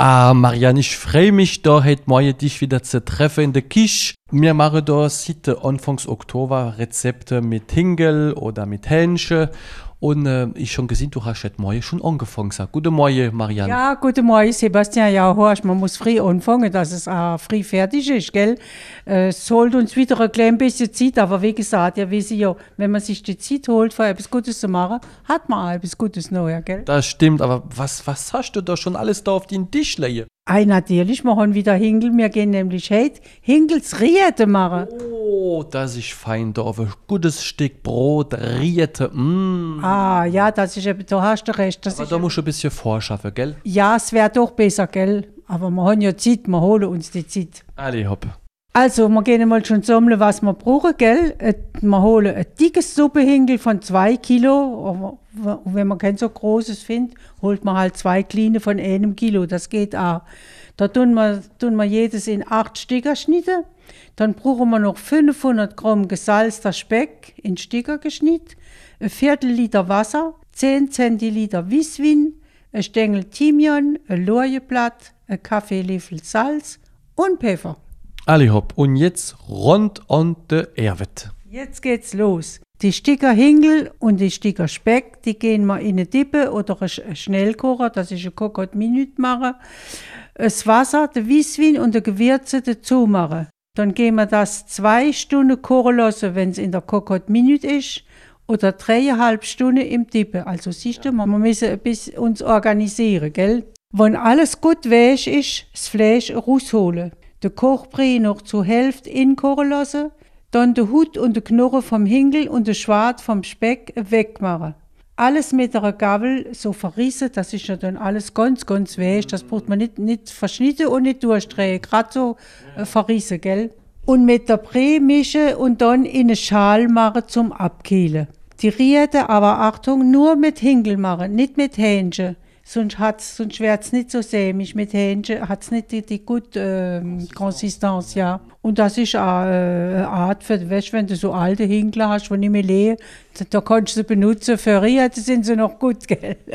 Ah, Marianne, ich freue mich da heute morgen dich wieder zu treffen in der Küche. Wir machen da seit Anfangs Oktober Rezepte mit Hingel oder mit Hähnchen. Und äh, ich schon gesehen, du hast heute Morgen schon angefangen. Sag, guten Morgen, Marianne. Ja, guten Morgen, Sebastian. Ja, hörst, man muss früh anfangen, dass es auch früh fertig ist, gell? Äh, Es holt uns wieder ein klein bisschen Zeit, aber wie gesagt, ja, wissen ja, wenn man sich die Zeit holt, für etwas Gutes zu machen, hat man auch etwas Gutes nachher, gell? Das stimmt, aber was, was hast du da schon alles da auf den Tisch legen? Ei, natürlich, wir haben wieder Hingel. Wir gehen nämlich heute Hingelsriete machen. Oh, das ist fein, da auf ein gutes Stück Brot, Riete, mm. Ah, ja, das ist eben, da hast du recht. Das Aber da musst du ein bisschen vorschaffen, gell? ja, es wäre doch besser, gell? Aber wir haben ja Zeit, wir holen uns die Zeit. Alle hopp. Also, wir gehen mal schon sammeln, was wir brauchen, gell? Wir holen ein dickes Suppehingel von zwei Kilo. Wenn man kein so großes findet, holt man halt zwei kleine von einem Kilo. Das geht auch. Da tun wir, tun wir jedes in acht Sticker schnitte. Dann brauchen wir noch 500 Gramm gesalzter Speck in Sticker geschnitten, ein Viertel Liter Wasser, 10 Zentiliter Wiswin, ein Stängel Thymian, ein Lorjeblatt, ein Kaffeelöffel Salz und Pfeffer. Alle hopp. Und jetzt rund an der Erwet. Jetzt geht's los. Die Sticker Hingel und die Sticker Speck, die gehen wir in eine Dippe oder einen Sch- einen Schnellkocher, das ist ein Cocotte Minute machen. Das Wasser, der Wiswin und der Gewürze dazu machen. Dann gehen wir das zwei Stunden kochen lassen, wenn es in der Cocotte Minute ist. Oder dreieinhalb Stunden im Dippe. Also siehst du, wir müssen ein bisschen uns organisieren, gell? Wenn alles gut weich ist, das Fleisch rausholen. Den Kochbrei noch zur Hälfte inkochen lassen. Dann den Hut und den Knochen vom Hingel und den Schwart vom Speck wegmachen. Alles mit einer Gabel so verrissen, das ist ja dann alles ganz, ganz weich. Das braucht man nicht, nicht verschnitten und nicht durchdrehen, gerade so äh, verrissen, gell? Und mit der Brei mischen und dann in eine Schal machen zum Abkühlen. Die Riede, aber Achtung, nur mit Hingel machen, nicht mit Hähnchen. Sonst, hat's, sonst wird es nicht so sämig. Mit Hähnchen hat es nicht die, die gute ähm, Konsistenz, ja. Und das ist auch äh, eine Art für, weißt, wenn du so alte Hinkler hast, die nicht mehr lehen, da, da kannst du sie benutzen. Für Riede sind sie noch gut, gell?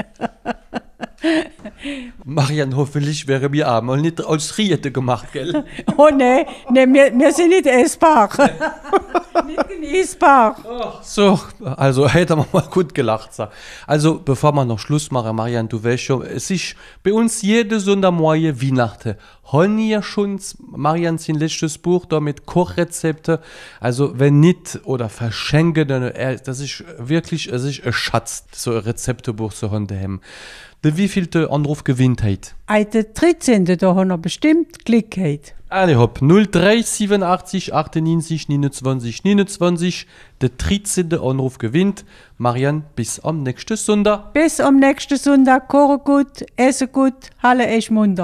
Marianne, hoffentlich wäre mir einmal nicht als Riete gemacht, gell? Oh nee, nee wir, wir sind nicht essbar. nicht genießbar. So, also hätte man mal gut gelacht. So. Also, bevor wir noch Schluss machen, Marianne, du weißt schon, es ist bei uns jede Sonntagmorgen Weihnachten. Haben ihr schon Marianne sein letztes Buch da mit Kochrezepte? Also, wenn nicht oder verschenken, dann, äh, das ist wirklich, es ist ein Schatz, so ein Rezeptebuch zu haben. Der wievielte Anruf gewinnt Ei, der 13. da haben wir bestimmt Glück gehabt. Alle hopp, 0387 98 29 29. Der 13. Anruf gewinnt. Marianne, bis am nächsten Sonntag. Bis am nächsten Sonntag, kochen gut, essen gut, halle echt munter.